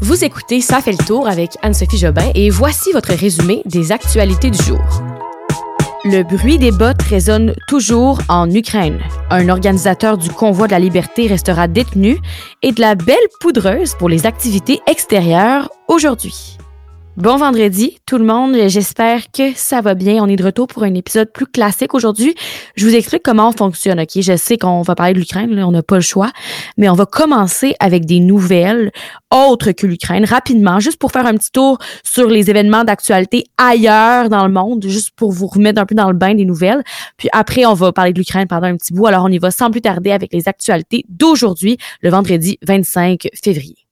Vous écoutez Ça fait le tour avec Anne-Sophie Jobin et voici votre résumé des actualités du jour. Le bruit des bottes résonne toujours en Ukraine. Un organisateur du convoi de la liberté restera détenu et de la belle poudreuse pour les activités extérieures aujourd'hui. Bon vendredi, tout le monde. J'espère que ça va bien. On est de retour pour un épisode plus classique aujourd'hui. Je vous explique comment on fonctionne. Ok, je sais qu'on va parler de l'Ukraine, on n'a pas le choix, mais on va commencer avec des nouvelles autres que l'Ukraine rapidement, juste pour faire un petit tour sur les événements d'actualité ailleurs dans le monde, juste pour vous remettre un peu dans le bain des nouvelles. Puis après, on va parler de l'Ukraine pendant un petit bout. Alors, on y va sans plus tarder avec les actualités d'aujourd'hui, le vendredi 25 février.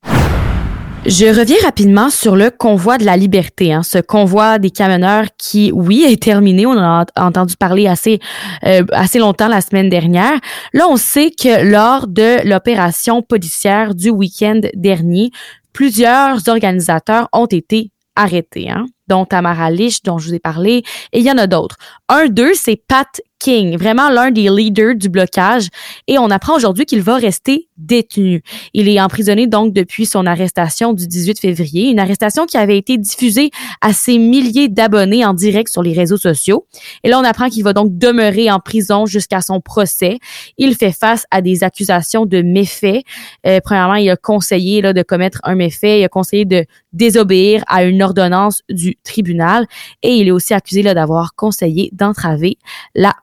Je reviens rapidement sur le convoi de la liberté, hein, ce convoi des camionneurs qui, oui, est terminé. On en a entendu parler assez, euh, assez longtemps la semaine dernière. Là, on sait que lors de l'opération policière du week-end dernier, plusieurs organisateurs ont été arrêtés, hein, dont Tamara Lich, dont je vous ai parlé, et il y en a d'autres. Un d'eux, c'est Pat King, vraiment l'un des leaders du blocage, et on apprend aujourd'hui qu'il va rester détenu. Il est emprisonné donc depuis son arrestation du 18 février, une arrestation qui avait été diffusée à ses milliers d'abonnés en direct sur les réseaux sociaux. Et là, on apprend qu'il va donc demeurer en prison jusqu'à son procès. Il fait face à des accusations de méfaits. Euh, premièrement, il a conseillé là, de commettre un méfait, il a conseillé de désobéir à une ordonnance du tribunal et il est aussi accusé d'avoir conseillé d'entraver la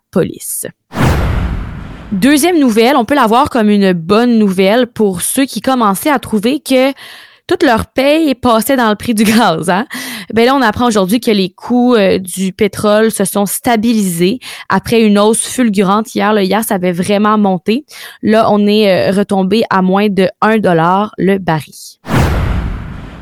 Deuxième nouvelle, on peut la voir comme une bonne nouvelle pour ceux qui commençaient à trouver que toute leur paye passait dans le prix du gaz. Hein? Ben là, on apprend aujourd'hui que les coûts euh, du pétrole se sont stabilisés après une hausse fulgurante hier. Là, hier, ça avait vraiment monté. Là, on est euh, retombé à moins de 1 dollar le baril.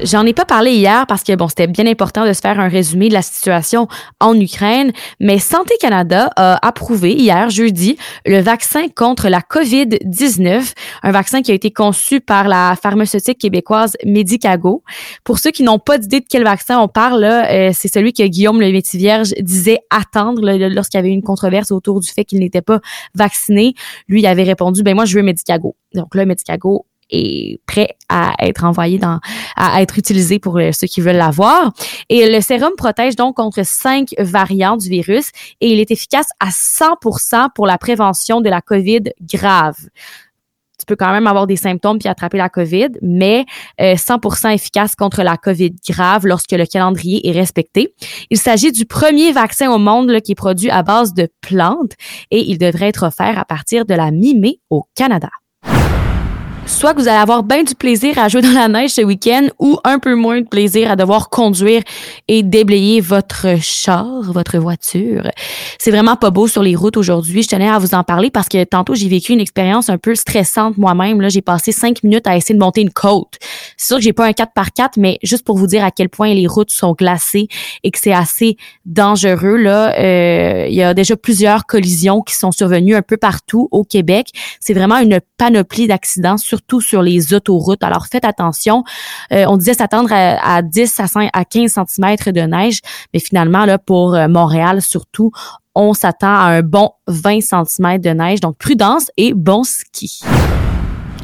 J'en ai pas parlé hier parce que bon, c'était bien important de se faire un résumé de la situation en Ukraine, mais Santé Canada a approuvé hier jeudi le vaccin contre la COVID-19, un vaccin qui a été conçu par la pharmaceutique québécoise Medicago. Pour ceux qui n'ont pas d'idée de quel vaccin on parle, euh, c'est celui que Guillaume le Métis-Vierge disait attendre lorsqu'il y avait une controverse autour du fait qu'il n'était pas vacciné. Lui, il avait répondu ben moi je veux Medicago. Donc là Medicago est prêt à être envoyé dans, à être utilisé pour euh, ceux qui veulent l'avoir. Et le sérum protège donc contre cinq variants du virus et il est efficace à 100% pour la prévention de la COVID grave tu peux quand même avoir des symptômes puis attraper la COVID, mais 100% euh, efficace contre la COVID grave lorsque le calendrier est respecté. Il s'agit du premier vaccin au monde qui est produit à base de plantes et il devrait être offert à partir de la mi-mai au Canada soit que vous allez avoir bien du plaisir à jouer dans la neige ce week-end ou un peu moins de plaisir à devoir conduire et déblayer votre char, votre voiture. C'est vraiment pas beau sur les routes aujourd'hui. Je tenais à vous en parler parce que tantôt j'ai vécu une expérience un peu stressante moi-même. Là, j'ai passé cinq minutes à essayer de monter une côte. C'est sûr que j'ai pas un 4 par 4 mais juste pour vous dire à quel point les routes sont glacées et que c'est assez dangereux. Là, euh, il y a déjà plusieurs collisions qui sont survenues un peu partout au Québec. C'est vraiment une panoplie d'accidents sur surtout sur les autoroutes. Alors faites attention. Euh, on disait s'attendre à, 10 à, 5, à 15 cm de neige, mais finalement là pour euh, Montréal surtout, on s'attend à un bon 20 cm de neige. Donc prudence et bon ski.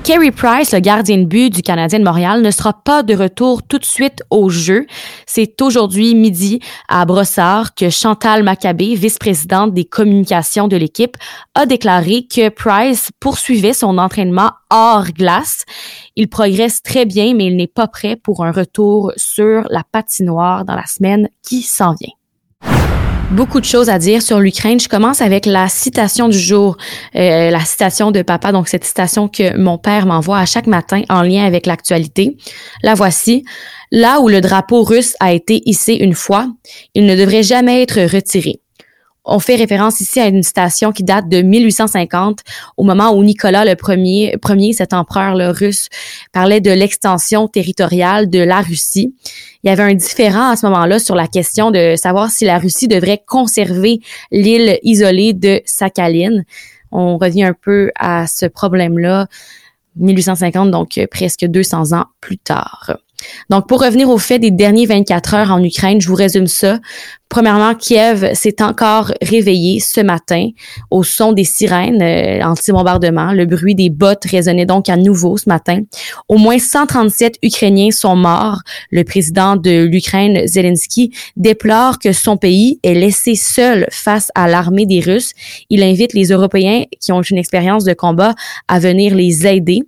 Kerry Price, le gardien de but du Canadien de Montréal, ne sera pas de retour tout de suite au jeu. C'est aujourd'hui midi à Brossard que Chantal Maccabé, vice-présidente des communications de l'équipe, a déclaré que Price poursuivait son entraînement hors glace. Il progresse très bien, mais il n'est pas prêt pour un retour sur la patinoire dans la semaine qui s'en vient beaucoup de choses à dire sur l'Ukraine. Je commence avec la citation du jour, euh, la citation de papa, donc cette citation que mon père m'envoie à chaque matin en lien avec l'actualité. La voici. Là où le drapeau russe a été hissé une fois, il ne devrait jamais être retiré. On fait référence ici à une citation qui date de 1850, au moment où Nicolas le premier, premier cet empereur le russe, parlait de l'extension territoriale de la Russie. Il y avait un différent à ce moment-là sur la question de savoir si la Russie devrait conserver l'île isolée de Sakhalin. On revient un peu à ce problème-là 1850, donc presque 200 ans plus tard. Donc, pour revenir au fait des derniers 24 heures en Ukraine, je vous résume ça. Premièrement, Kiev s'est encore réveillé ce matin au son des sirènes euh, anti-bombardement. Le bruit des bottes résonnait donc à nouveau ce matin. Au moins 137 Ukrainiens sont morts. Le président de l'Ukraine, Zelensky, déplore que son pays est laissé seul face à l'armée des Russes. Il invite les Européens qui ont une expérience de combat à venir les aider.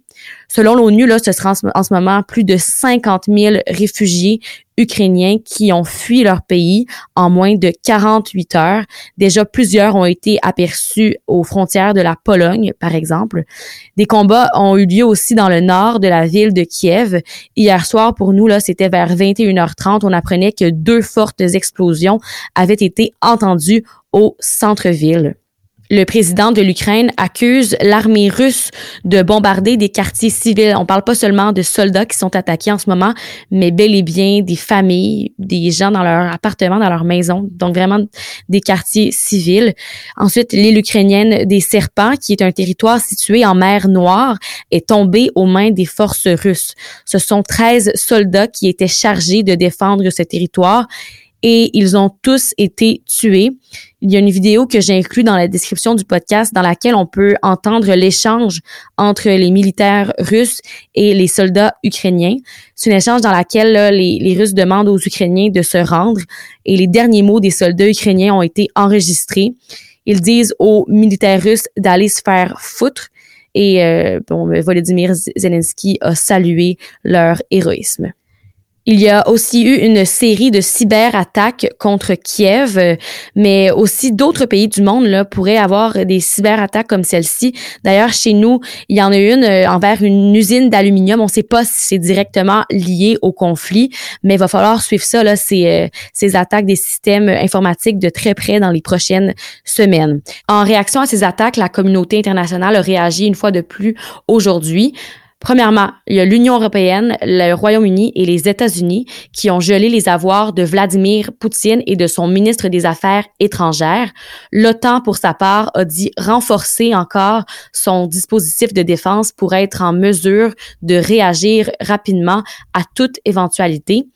Selon l'ONU, là, ce sera en ce, moment plus de 50 000 réfugiés ukrainiens qui ont fui leur pays en moins de 48 heures. Déjà, plusieurs ont été aperçus aux frontières de la Pologne, par exemple. Des combats ont eu lieu aussi dans le nord de la ville de Kiev. Hier soir, pour nous, là, c'était vers 21h30. On apprenait que deux fortes explosions avaient été entendues au centre-ville. Le président de l'Ukraine accuse l'armée russe de bombarder des quartiers civils. On parle pas seulement de soldats qui sont attaqués en ce moment, mais bel et bien des familles, des gens dans leur appartement, dans leur maison. Donc vraiment des quartiers civils. Ensuite, l'île ukrainienne des Serpents, qui est un territoire situé en mer Noire, est tombée aux mains des forces russes. Ce sont 13 soldats qui étaient chargés de défendre ce territoire et ils ont tous été tués. Il y a une vidéo que j'ai inclue dans la description du podcast dans laquelle on peut entendre l'échange entre les militaires russes et les soldats ukrainiens. C'est un échange dans lequel les, les Russes demandent aux Ukrainiens de se rendre et les derniers mots des soldats ukrainiens ont été enregistrés. Ils disent aux militaires russes d'aller se faire foutre et euh, bon, Volodymyr Zelensky a salué leur héroïsme. Il y a aussi eu une série de cyberattaques contre Kiev, euh, mais aussi d'autres pays du monde là, pourraient avoir des cyberattaques comme celle-ci. D'ailleurs, chez nous, il y en a une euh, envers une usine d'aluminium. On ne sait pas si c'est directement lié au conflit, mais il va falloir suivre ça, là, euh, ces attaques des systèmes informatiques de très près dans les prochaines semaines. En réaction à ces attaques, la communauté internationale a réagi une fois de plus aujourd'hui. Premièrement, il y a l'Union européenne, le Royaume-Uni et les États-Unis qui ont gelé les avoirs de Vladimir Poutine et de son ministre des Affaires étrangères. L'OTAN, pour sa part, a dit renforcer encore son dispositif de défense pour être en mesure de réagir rapidement à toute éventualité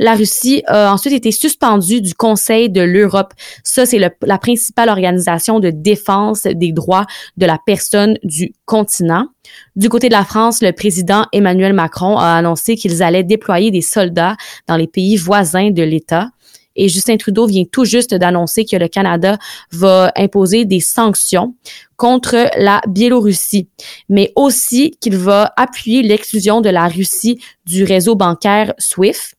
la Russie a ensuite été suspendue du Conseil de l'Europe. Ça, c'est la principale organisation de défense des droits de la personne du continent. Du côté de la France, le président Emmanuel Macron a annoncé qu'ils allaient déployer des soldats dans les pays voisins de l'État. Et Justin Trudeau vient tout juste d'annoncer que le Canada va imposer des sanctions contre la Biélorussie, mais aussi qu'il va appuyer l'exclusion de la Russie du réseau bancaire SWIFT.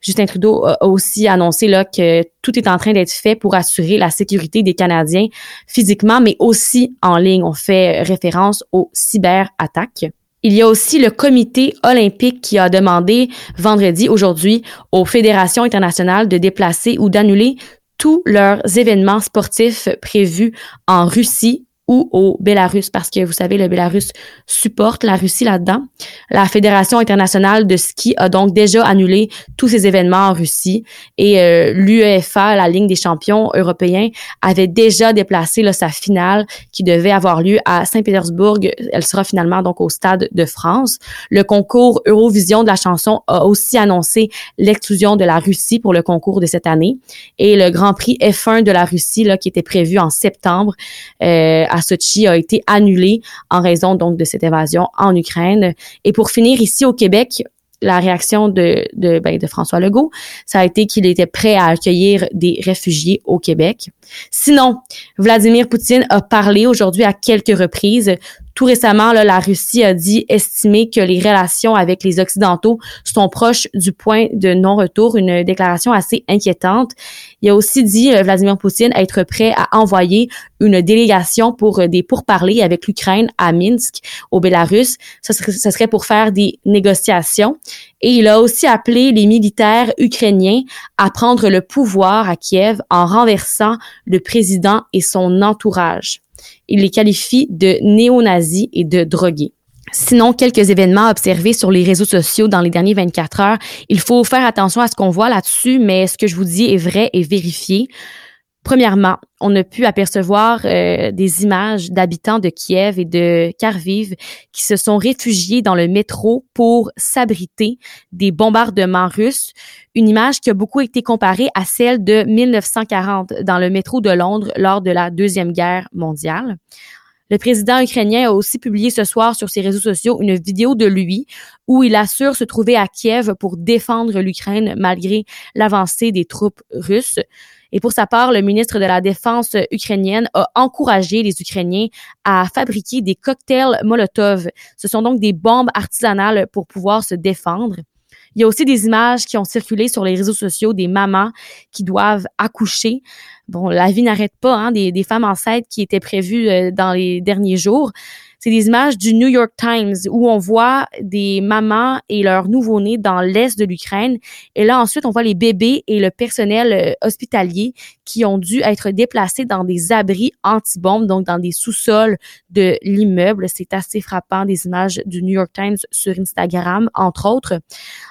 Justin Trudeau a aussi annoncé là, que tout est en train d'être fait pour assurer la sécurité des Canadiens physiquement, mais aussi en ligne. On fait référence aux cyberattaques. Il y a aussi le comité olympique qui a demandé vendredi, aujourd'hui, aux fédérations internationales de déplacer ou d'annuler tous leurs événements sportifs prévus en Russie ou au Bélarus, parce que vous savez, le Bélarus supporte la Russie là-dedans. La Fédération internationale de ski a donc déjà annulé tous ces événements en Russie et euh, l'UEFA, la Ligue des champions européens, avait déjà déplacé sa finale qui devait avoir lieu à Saint-Pétersbourg. Elle sera finalement donc au Stade de France. Le concours Eurovision de la chanson a aussi annoncé l'exclusion de la Russie pour le concours de cette année et le Grand Prix F1 de la Russie là, qui était prévu en septembre euh, Sochi a été annulé en raison donc de cette évasion en Ukraine. Et pour finir ici au Québec, la réaction de, de, ben, de François Legault, ça a été qu'il était prêt à accueillir des réfugiés au Québec. Sinon, Vladimir Poutine a parlé aujourd'hui à quelques reprises tout récemment, la Russie a dit estimer que les relations avec les Occidentaux sont proches du point de non-retour, une déclaration assez inquiétante. Il a aussi dit, euh, Vladimir Poutine, être prêt à envoyer une délégation pour euh, des pourparlers avec l'Ukraine à Minsk, au Bélarus. Ce serait pour faire des négociations. Et il a aussi appelé les militaires ukrainiens à prendre le pouvoir à Kiev en renversant le président et son entourage. Il les qualifie de néo-nazis et de drogués. Sinon, quelques événements observés sur les réseaux sociaux dans les derniers 24 heures. Il faut faire attention à ce qu'on voit là-dessus, mais ce que je vous dis est vrai et vérifié. Premièrement, on a pu apercevoir euh, des images d'habitants de Kiev et de Kharkiv qui se sont réfugiés dans le métro pour s'abriter des bombardements russes. Une image qui a beaucoup été comparée à celle de 1940 dans le métro de Londres lors de la Deuxième Guerre mondiale. Le président ukrainien a aussi publié ce soir sur ses réseaux sociaux une vidéo de lui où il assure se trouver à Kiev pour défendre l'Ukraine malgré l'avancée des troupes russes. Et pour sa part, le ministre de la Défense ukrainienne a encouragé les Ukrainiens à fabriquer des cocktails Molotov. Ce sont donc des bombes artisanales pour pouvoir se défendre. Il y a aussi des images qui ont circulé sur les réseaux sociaux des mamans qui doivent accoucher. Bon, la vie n'arrête pas, hein, des, femmes enceintes qui étaient prévues euh, dans les derniers jours. C'est des images du New York Times où on voit des mamans et leurs nouveau-nés dans l'est de l'Ukraine. Et là, ensuite, on voit les bébés et le personnel euh, hospitalier qui ont dû être déplacés dans des abris anti-bombes, donc dans des sous-sols de l'immeuble. C'est assez frappant, des images du New York Times sur Instagram, entre autres.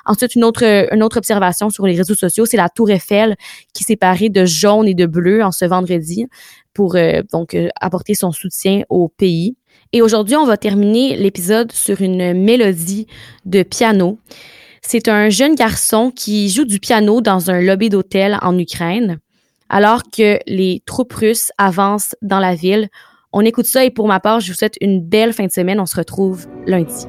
Ensuite, une autre, une autre observation sur les réseaux sociaux, c'est la Tour Eiffel qui s'est parée de jaune et de bleu en ce vendredi pour euh, donc euh, apporter son soutien au pays. Et aujourd'hui, on va terminer l'épisode sur une mélodie de piano. C'est un jeune garçon qui joue du piano dans un lobby d'hôtel en Ukraine, alors que les troupes russes avancent dans la ville. On écoute ça et pour ma part, je vous souhaite une belle fin de semaine. On se retrouve lundi.